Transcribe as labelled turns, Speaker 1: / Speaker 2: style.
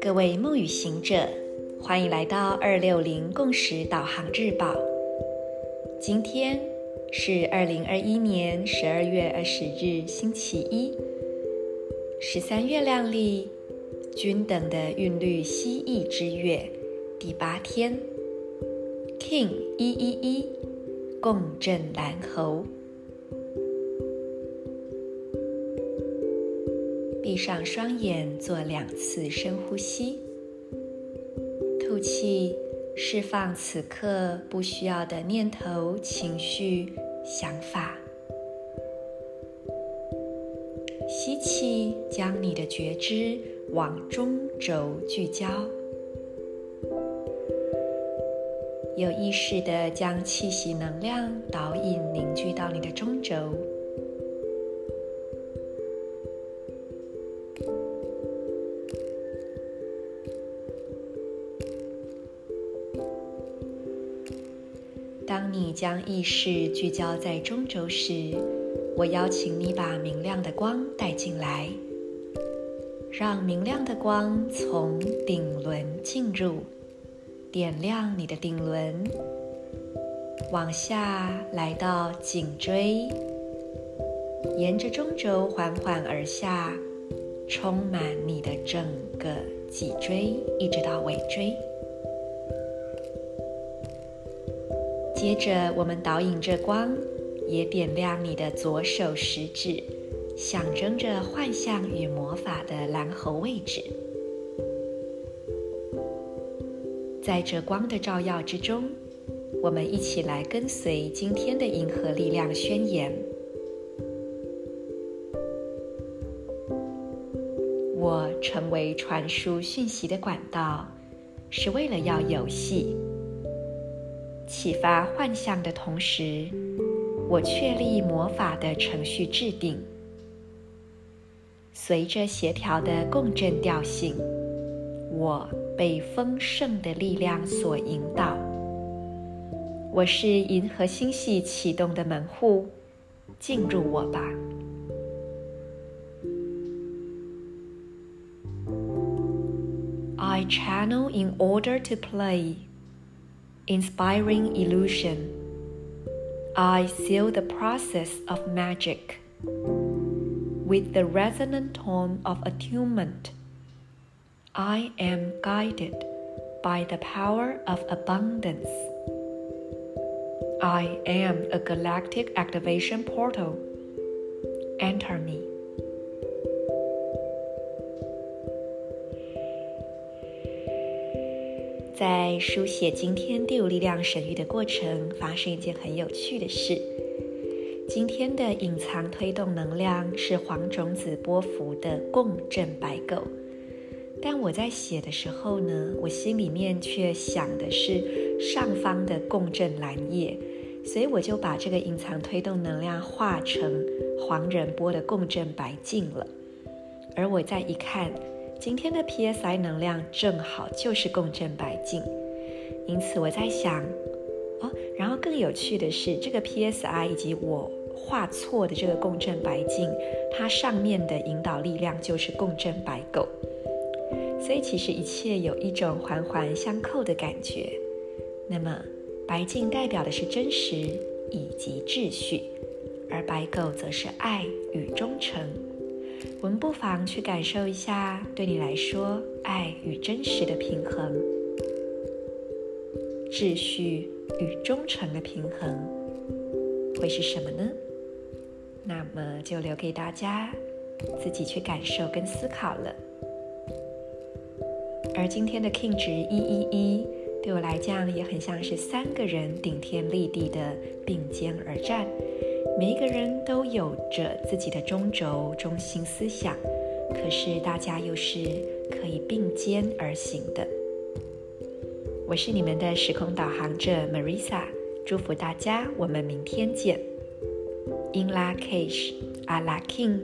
Speaker 1: 各位梦与行者，欢迎来到二六零共识导航日报。今天是二零二一年十二月二十日，星期一，十三月亮历均等的韵律蜥蜴之月第八天，King 一一一共振蓝猴。闭上双眼，做两次深呼吸，吐气，释放此刻不需要的念头、情绪、想法。吸气，将你的觉知往中轴聚焦，有意识地将气息能量导引凝聚到你的中轴。当你将意识聚焦在中轴时，我邀请你把明亮的光带进来，让明亮的光从顶轮进入，点亮你的顶轮，往下来到颈椎，沿着中轴缓缓而下，充满你的整个脊椎，一直到尾椎。接着，我们导引着光，也点亮你的左手食指，象征着幻象与魔法的蓝猴位置。在这光的照耀之中，我们一起来跟随今天的银河力量宣言：我成为传输讯息的管道，是为了要游戏。启发幻象的同时，我确立魔法的程序制定。随着协调的共振调性，我被丰盛的力量所引导。我是银河星系启动的门户，进入我吧。I channel in order to play. Inspiring illusion. I seal the process of magic with the resonant tone of attunement. I am guided by the power of abundance. I am a galactic activation portal. Enter me. 在书写今天第五力量神域的过程，发生一件很有趣的事。今天的隐藏推动能量是黄种子波幅的共振白狗，但我在写的时候呢，我心里面却想的是上方的共振蓝叶，所以我就把这个隐藏推动能量画成黄人波的共振白镜了。而我再一看。今天的 PSI 能量正好就是共振白镜，因此我在想，哦，然后更有趣的是，这个 PSI 以及我画错的这个共振白镜，它上面的引导力量就是共振白狗，所以其实一切有一种环环相扣的感觉。那么白镜代表的是真实以及秩序，而白狗则是爱与忠诚。我们不妨去感受一下，对你来说，爱与真实的平衡，秩序与忠诚的平衡，会是什么呢？那么就留给大家自己去感受跟思考了。而今天的 King 值一一一，对我来讲也很像是三个人顶天立地的并肩而战。每一个人都有着自己的中轴、中心思想，可是大家又是可以并肩而行的。我是你们的时空导航者 Marisa，祝福大家，我们明天见。In la cage, a la king